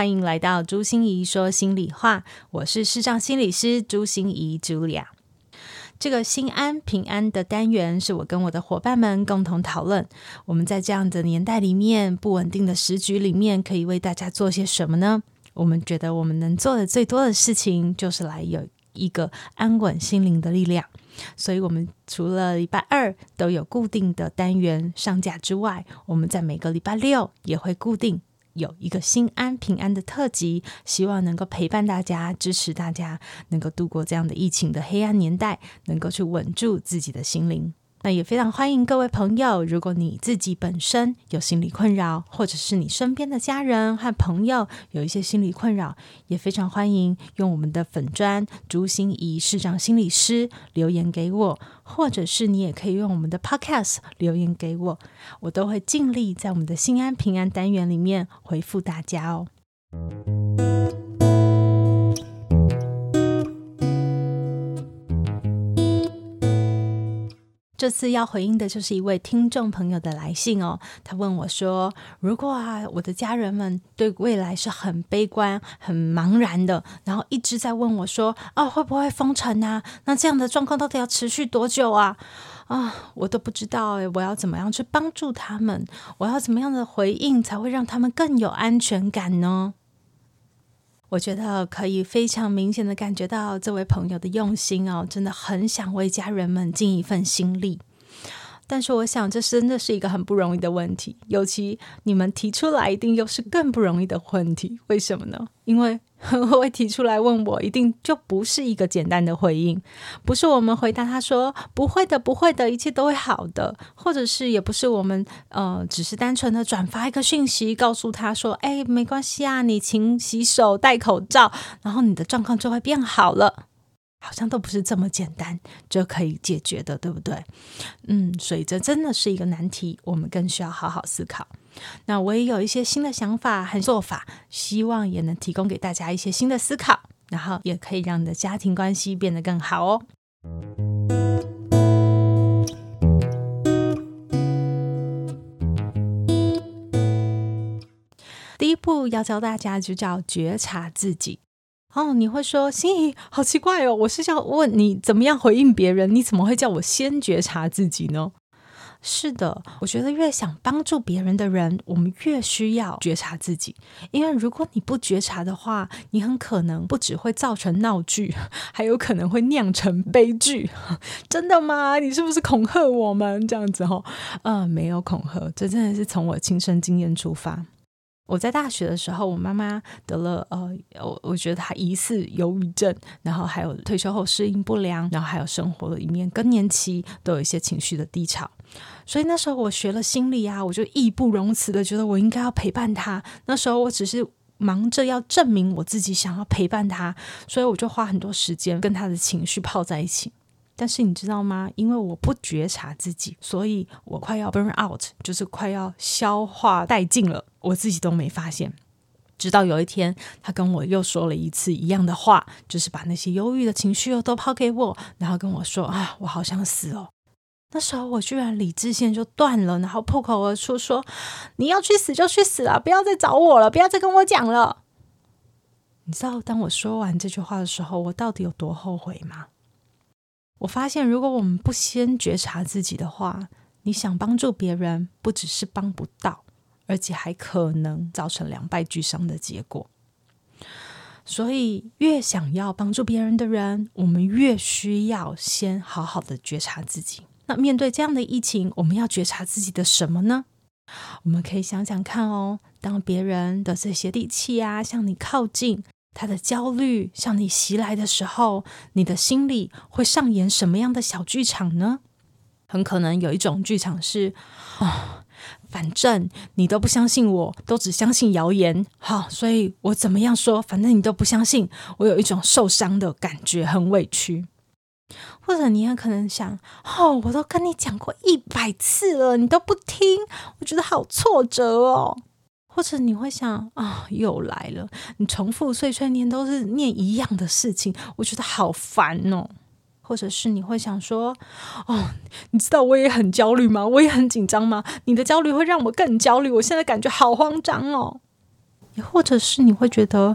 欢迎来到朱心怡说心里话。我是视障心理师朱心怡 Julia。这个心安平安的单元是我跟我的伙伴们共同讨论，我们在这样的年代里面、不稳定的时局里面，可以为大家做些什么呢？我们觉得我们能做的最多的事情，就是来有一个安稳心灵的力量。所以，我们除了礼拜二都有固定的单元上架之外，我们在每个礼拜六也会固定。有一个心安平安的特辑，希望能够陪伴大家，支持大家，能够度过这样的疫情的黑暗年代，能够去稳住自己的心灵。那也非常欢迎各位朋友，如果你自己本身有心理困扰，或者是你身边的家人和朋友有一些心理困扰，也非常欢迎用我们的粉砖朱心怡市长心理师留言给我，或者是你也可以用我们的 Podcast 留言给我，我都会尽力在我们的心安平安单元里面回复大家哦。这次要回应的就是一位听众朋友的来信哦，他问我说：“如果啊，我的家人们对未来是很悲观、很茫然的，然后一直在问我说，啊，会不会封城啊？那这样的状况到底要持续多久啊？啊，我都不知道诶，我要怎么样去帮助他们？我要怎么样的回应才会让他们更有安全感呢？”我觉得可以非常明显的感觉到这位朋友的用心哦，真的很想为家人们尽一份心力。但是我想，这真的是一个很不容易的问题，尤其你们提出来，一定又是更不容易的问题。为什么呢？因为 会提出来问我，一定就不是一个简单的回应，不是我们回答他说不会的，不会的，一切都会好的，或者是也不是我们呃，只是单纯的转发一个讯息，告诉他说，哎，没关系啊，你勤洗手、戴口罩，然后你的状况就会变好了。好像都不是这么简单就可以解决的，对不对？嗯，所以这真的是一个难题，我们更需要好好思考。那我也有一些新的想法和做法，希望也能提供给大家一些新的思考，然后也可以让你的家庭关系变得更好哦。第一步要教大家就叫觉察自己。哦，你会说心怡好奇怪哦，我是要问你怎么样回应别人，你怎么会叫我先觉察自己呢？是的，我觉得越想帮助别人的人，我们越需要觉察自己，因为如果你不觉察的话，你很可能不只会造成闹剧，还有可能会酿成悲剧。真的吗？你是不是恐吓我们这样子？哈，呃，没有恐吓，这真的是从我亲身经验出发。我在大学的时候，我妈妈得了呃，我我觉得她疑似忧郁症，然后还有退休后适应不良，然后还有生活的一面更年期都有一些情绪的低潮，所以那时候我学了心理啊，我就义不容辞的觉得我应该要陪伴他。那时候我只是忙着要证明我自己想要陪伴他，所以我就花很多时间跟他的情绪泡在一起。但是你知道吗？因为我不觉察自己，所以我快要 burn out，就是快要消化殆尽了，我自己都没发现。直到有一天，他跟我又说了一次一样的话，就是把那些忧郁的情绪又都抛给我，然后跟我说：“啊，我好想死哦！”那时候我居然理智线就断了，然后破口而出说：“你要去死就去死了，不要再找我了，不要再跟我讲了。”你知道，当我说完这句话的时候，我到底有多后悔吗？我发现，如果我们不先觉察自己的话，你想帮助别人，不只是帮不到，而且还可能造成两败俱伤的结果。所以，越想要帮助别人的人，我们越需要先好好的觉察自己。那面对这样的疫情，我们要觉察自己的什么呢？我们可以想想看哦，当别人的这些力气啊向你靠近。他的焦虑向你袭来的时候，你的心里会上演什么样的小剧场呢？很可能有一种剧场是：哦，反正你都不相信我，都只相信谣言。好，所以我怎么样说，反正你都不相信。我有一种受伤的感觉，很委屈。或者你也可能想，哦，我都跟你讲过一百次了，你都不听，我觉得好挫折哦。或者你会想，啊，又来了，你重复碎碎念都是念一样的事情，我觉得好烦哦。或者是你会想说，哦，你知道我也很焦虑吗？我也很紧张吗？你的焦虑会让我更焦虑，我现在感觉好慌张哦。也或者是你会觉得，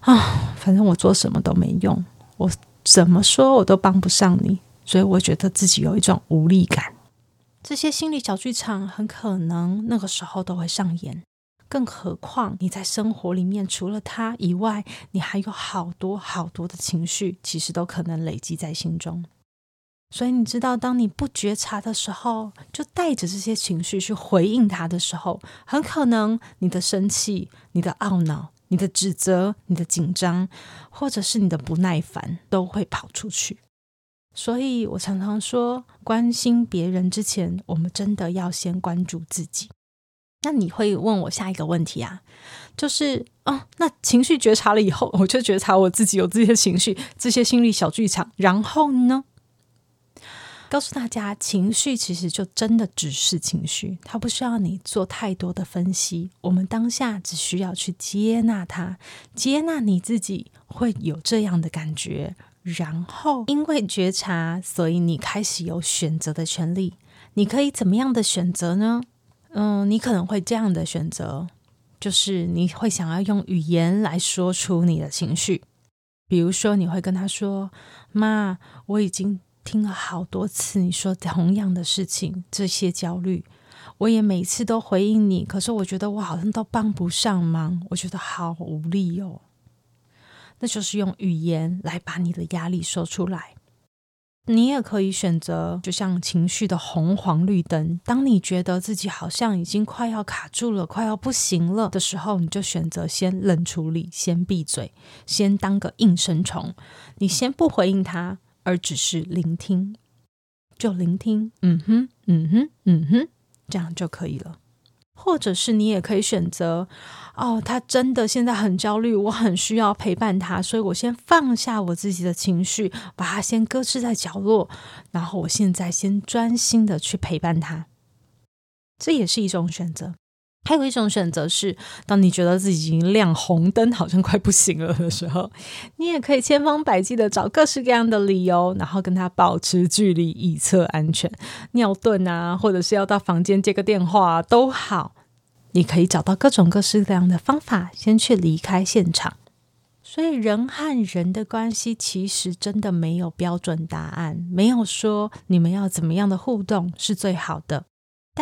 啊，反正我做什么都没用，我怎么说我都帮不上你，所以我觉得自己有一种无力感。这些心理小剧场很可能那个时候都会上演。更何况你在生活里面，除了他以外，你还有好多好多的情绪，其实都可能累积在心中。所以你知道，当你不觉察的时候，就带着这些情绪去回应他的时候，很可能你的生气、你的懊恼、你的指责、你的紧张，或者是你的不耐烦，都会跑出去。所以我常常说，关心别人之前，我们真的要先关注自己。那你会问我下一个问题啊？就是哦，那情绪觉察了以后，我就觉察我自己有这些情绪、这些心理小剧场，然后呢，告诉大家，情绪其实就真的只是情绪，它不需要你做太多的分析。我们当下只需要去接纳它，接纳你自己会有这样的感觉，然后因为觉察，所以你开始有选择的权利。你可以怎么样的选择呢？嗯，你可能会这样的选择，就是你会想要用语言来说出你的情绪，比如说你会跟他说：“妈，我已经听了好多次你说同样的事情，这些焦虑，我也每次都回应你，可是我觉得我好像都帮不上忙，我觉得好无力哦。”那就是用语言来把你的压力说出来。你也可以选择，就像情绪的红黄绿灯。当你觉得自己好像已经快要卡住了、快要不行了的时候，你就选择先冷处理，先闭嘴，先当个应声虫。你先不回应他，而只是聆听，就聆听。嗯哼，嗯哼，嗯哼，这样就可以了。或者是你也可以选择，哦，他真的现在很焦虑，我很需要陪伴他，所以我先放下我自己的情绪，把他先搁置在角落，然后我现在先专心的去陪伴他，这也是一种选择。还有一种选择是，当你觉得自己已经亮红灯，好像快不行了的时候，你也可以千方百计的找各式各样的理由，然后跟他保持距离，以测安全。尿遁啊，或者是要到房间接个电话都好，你可以找到各种各式各样的方法，先去离开现场。所以，人和人的关系其实真的没有标准答案，没有说你们要怎么样的互动是最好的。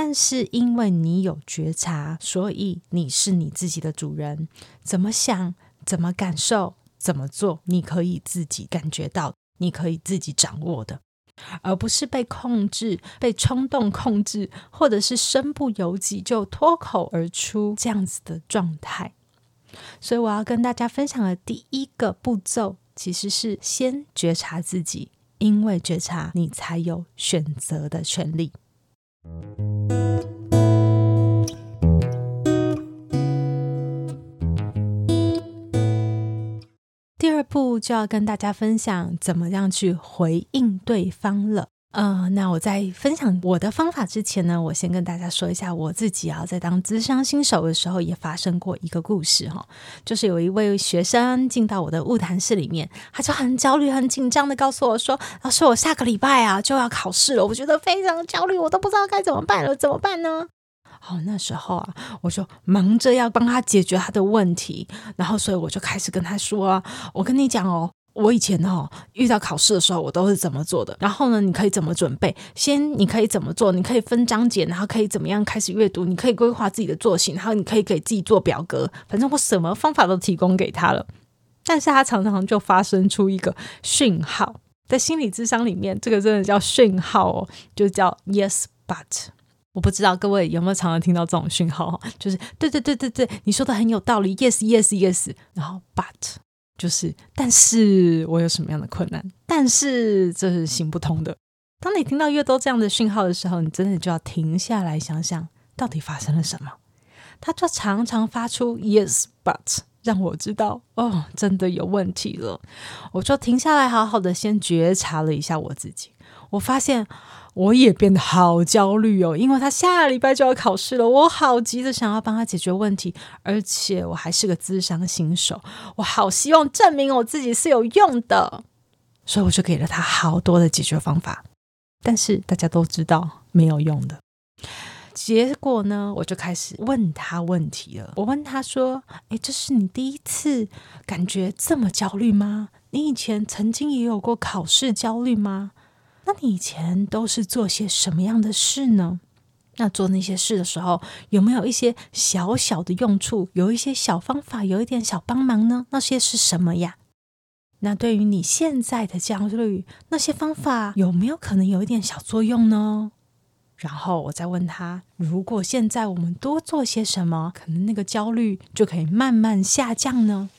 但是因为你有觉察，所以你是你自己的主人。怎么想、怎么感受、怎么做，你可以自己感觉到，你可以自己掌握的，而不是被控制、被冲动控制，或者是身不由己就脱口而出这样子的状态。所以我要跟大家分享的第一个步骤，其实是先觉察自己，因为觉察，你才有选择的权利。就要跟大家分享怎么样去回应对方了。呃，那我在分享我的方法之前呢，我先跟大家说一下我自己啊，在当资商新手的时候也发生过一个故事哈，就是有一位学生进到我的物谈室里面，他就很焦虑、很紧张的告诉我说：“老师，我下个礼拜啊就要考试了，我觉得非常焦虑，我都不知道该怎么办了，怎么办呢？”好，那时候啊，我就忙着要帮他解决他的问题，然后所以我就开始跟他说：“我跟你讲哦。”我以前哦遇到考试的时候，我都是怎么做的？然后呢，你可以怎么准备？先你可以怎么做？你可以分章节，然后可以怎么样开始阅读？你可以规划自己的作息，然后你可以给自己做表格。反正我什么方法都提供给他了，但是他常常就发生出一个讯号，在心理智商里面，这个真的叫讯号哦，就叫 yes but。我不知道各位有没有常常听到这种讯号就是对对对对对，你说的很有道理，yes yes yes，然后 but。就是，但是我有什么样的困难？但是这是行不通的。当你听到越多这样的讯号的时候，你真的就要停下来想想，到底发生了什么？他就常常发出 yes but，让我知道哦，真的有问题了。我就停下来，好好的先觉察了一下我自己。我发现我也变得好焦虑哦，因为他下礼拜就要考试了，我好急着想要帮他解决问题，而且我还是个智商新手，我好希望证明我自己是有用的，所以我就给了他好多的解决方法。但是大家都知道没有用的。结果呢，我就开始问他问题了。我问他说：“诶，这是你第一次感觉这么焦虑吗？你以前曾经也有过考试焦虑吗？那你以前都是做些什么样的事呢？那做那些事的时候，有没有一些小小的用处？有一些小方法，有一点小帮忙呢？那些是什么呀？那对于你现在的焦虑，那些方法有没有可能有一点小作用呢？”然后我再问他：如果现在我们多做些什么，可能那个焦虑就可以慢慢下降呢？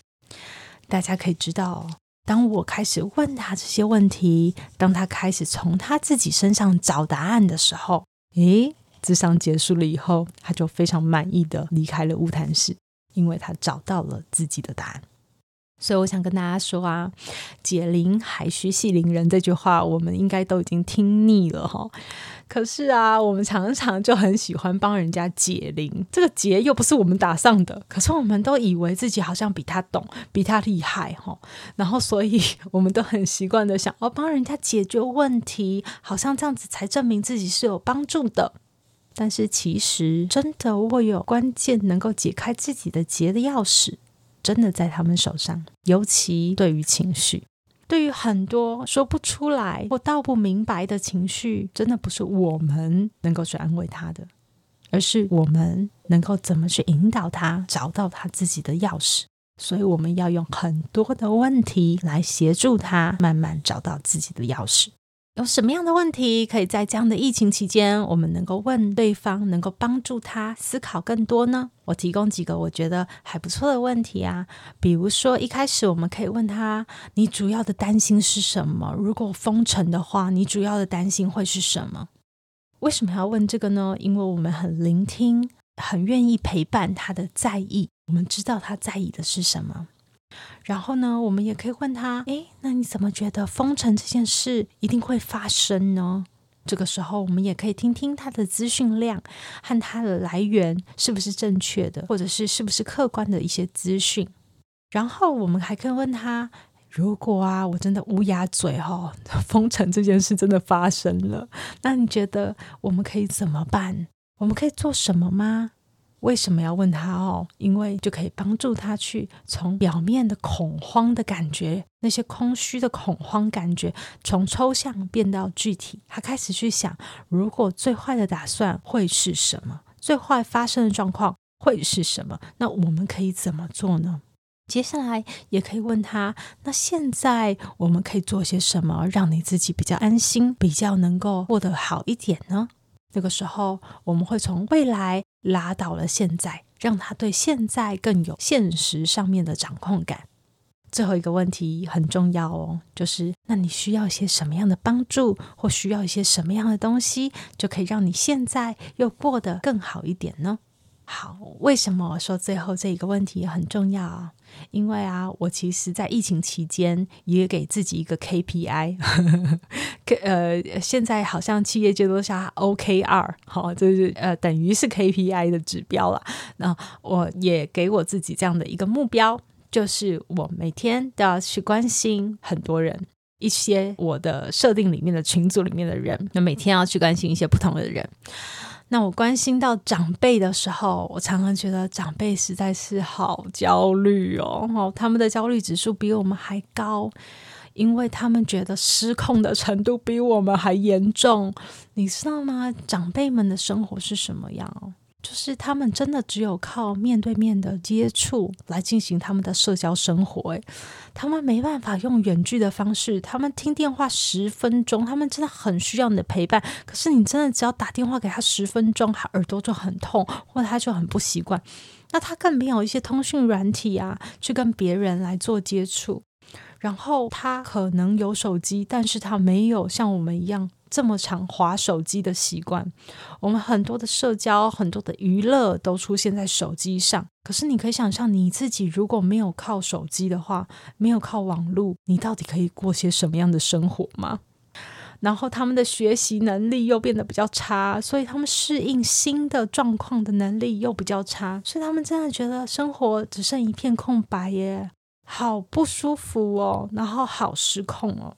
大家可以知道，当我开始问他这些问题，当他开始从他自己身上找答案的时候，诶，智商结束了以后，他就非常满意的离开了乌谈室，因为他找到了自己的答案。所以我想跟大家说啊，“解铃还须系铃人”这句话，我们应该都已经听腻了哈。可是啊，我们常常就很喜欢帮人家解铃，这个结又不是我们打上的，可是我们都以为自己好像比他懂，比他厉害哈。然后，所以 我们都很习惯的想要帮人家解决问题，好像这样子才证明自己是有帮助的。但是，其实真的握有关键能够解开自己的结的钥匙。真的在他们手上，尤其对于情绪，对于很多说不出来或道不明白的情绪，真的不是我们能够去安慰他的，而是我们能够怎么去引导他找到他自己的钥匙。所以，我们要用很多的问题来协助他慢慢找到自己的钥匙。有什么样的问题可以在这样的疫情期间，我们能够问对方，能够帮助他思考更多呢？我提供几个我觉得还不错的问题啊，比如说一开始我们可以问他：你主要的担心是什么？如果封城的话，你主要的担心会是什么？为什么要问这个呢？因为我们很聆听，很愿意陪伴他的在意，我们知道他在意的是什么。然后呢，我们也可以问他：诶，那你怎么觉得封城这件事一定会发生呢？这个时候，我们也可以听听他的资讯量和他的来源是不是正确的，或者是是不是客观的一些资讯。然后，我们还可以问他：如果啊，我真的乌鸦嘴哈，封城这件事真的发生了，那你觉得我们可以怎么办？我们可以做什么吗？为什么要问他哦？因为就可以帮助他去从表面的恐慌的感觉，那些空虚的恐慌感觉，从抽象变到具体。他开始去想，如果最坏的打算会是什么？最坏发生的状况会是什么？那我们可以怎么做呢？接下来也可以问他，那现在我们可以做些什么，让你自己比较安心，比较能够过得好一点呢？那个时候，我们会从未来拉到了现在，让他对现在更有现实上面的掌控感。最后一个问题很重要哦，就是那你需要一些什么样的帮助，或需要一些什么样的东西，就可以让你现在又过得更好一点呢？好，为什么我说最后这一个问题很重要啊？因为啊，我其实，在疫情期间也给自己一个 KPI，呃，现在好像企业界都下 OKR，好，就是呃，等于是 KPI 的指标了。那我也给我自己这样的一个目标，就是我每天都要去关心很多人，一些我的设定里面的群组里面的人，那每天要去关心一些不同的人。那我关心到长辈的时候，我常常觉得长辈实在是好焦虑哦，他们的焦虑指数比我们还高，因为他们觉得失控的程度比我们还严重，你知道吗？长辈们的生活是什么样？就是他们真的只有靠面对面的接触来进行他们的社交生活，诶，他们没办法用远距的方式。他们听电话十分钟，他们真的很需要你的陪伴。可是你真的只要打电话给他十分钟，他耳朵就很痛，或者他就很不习惯。那他更没有一些通讯软体啊，去跟别人来做接触。然后他可能有手机，但是他没有像我们一样这么长划手机的习惯。我们很多的社交、很多的娱乐都出现在手机上。可是你可以想象，你自己如果没有靠手机的话，没有靠网络，你到底可以过些什么样的生活吗？然后他们的学习能力又变得比较差，所以他们适应新的状况的能力又比较差，所以他们真的觉得生活只剩一片空白耶，好不舒服哦，然后好失控哦。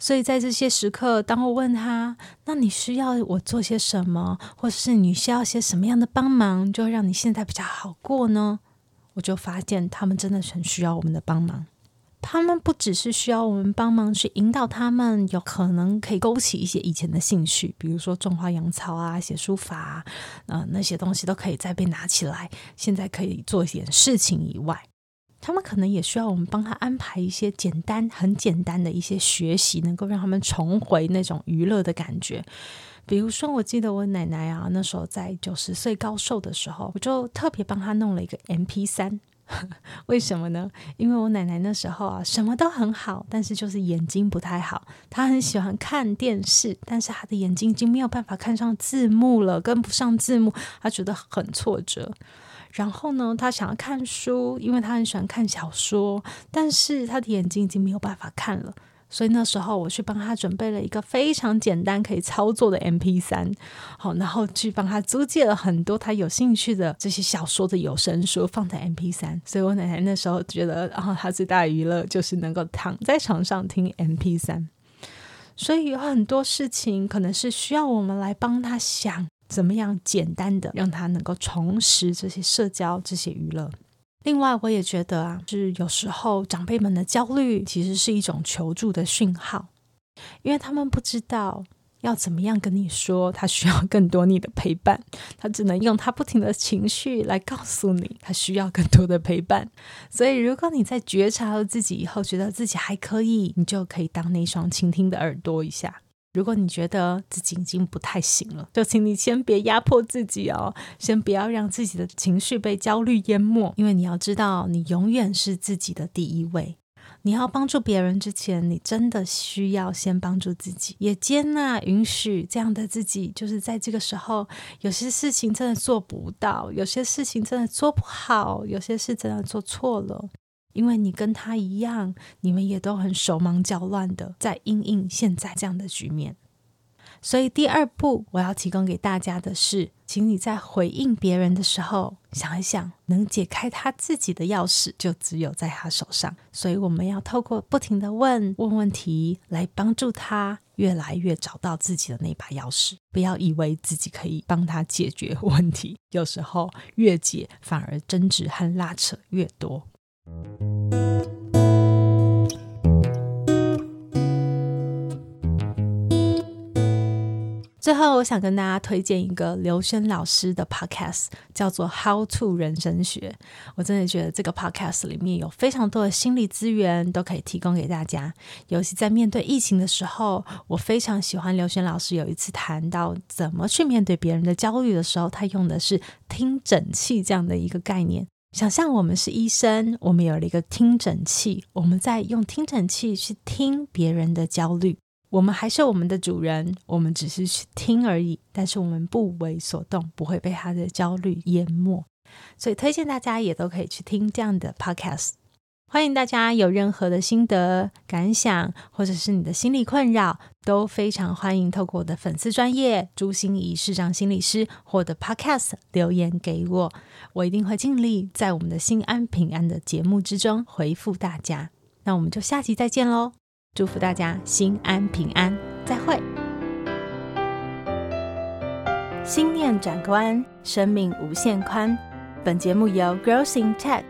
所以在这些时刻，当我问他：“那你需要我做些什么，或者是你需要些什么样的帮忙，就让你现在比较好过呢？”我就发现他们真的很需要我们的帮忙。他们不只是需要我们帮忙去引导他们，有可能可以勾起一些以前的兴趣，比如说种花养草啊、写书法啊，呃，那些东西都可以再被拿起来，现在可以做一点事情以外，他们可能也需要我们帮他安排一些简单、很简单的一些学习，能够让他们重回那种娱乐的感觉。比如说，我记得我奶奶啊，那时候在九十岁高寿的时候，我就特别帮她弄了一个 M P 三。为什么呢？因为我奶奶那时候啊，什么都很好，但是就是眼睛不太好。她很喜欢看电视，但是她的眼睛已经没有办法看上字幕了，跟不上字幕，她觉得很挫折。然后呢，他想要看书，因为他很喜欢看小说，但是他的眼睛已经没有办法看了。所以那时候我去帮他准备了一个非常简单可以操作的 M P 三，好，然后去帮他租借了很多他有兴趣的这些小说的有声书放在 M P 三。所以我奶奶那时候觉得，然后她最大的娱乐就是能够躺在床上听 M P 三。所以有很多事情可能是需要我们来帮他想，怎么样简单的让他能够重拾这些社交、这些娱乐。另外，我也觉得啊，是有时候长辈们的焦虑其实是一种求助的讯号，因为他们不知道要怎么样跟你说，他需要更多你的陪伴，他只能用他不停的情绪来告诉你，他需要更多的陪伴。所以，如果你在觉察了自己以后，觉得自己还可以，你就可以当那双倾听的耳朵一下。如果你觉得自己已经不太行了，就请你先别压迫自己哦，先不要让自己的情绪被焦虑淹没，因为你要知道，你永远是自己的第一位。你要帮助别人之前，你真的需要先帮助自己，也接纳、允许这样的自己。就是在这个时候，有些事情真的做不到，有些事情真的做不好，有些事真的做错了。因为你跟他一样，你们也都很手忙脚乱的在应应现在这样的局面。所以第二步，我要提供给大家的是，请你在回应别人的时候，想一想，能解开他自己的钥匙，就只有在他手上。所以我们要透过不停的问问问题，来帮助他越来越找到自己的那把钥匙。不要以为自己可以帮他解决问题，有时候越解反而争执和拉扯越多。最后，我想跟大家推荐一个刘轩老师的 podcast，叫做《How to 人生学》。我真的觉得这个 podcast 里面有非常多的心理资源都可以提供给大家。尤其在面对疫情的时候，我非常喜欢刘轩老师有一次谈到怎么去面对别人的焦虑的时候，他用的是听诊器这样的一个概念。想象我们是医生，我们有了一个听诊器，我们在用听诊器去听别人的焦虑。我们还是我们的主人，我们只是去听而已，但是我们不为所动，不会被他的焦虑淹没。所以推荐大家也都可以去听这样的 podcast。欢迎大家有任何的心得感想，或者是你的心理困扰，都非常欢迎透过我的粉丝专业朱心怡市长心理师或者 Podcast 留言给我，我一定会尽力在我们的心安平安的节目之中回复大家。那我们就下集再见喽！祝福大家心安平安，再会。心念转关，生命无限宽。本节目由 Growth in Tech。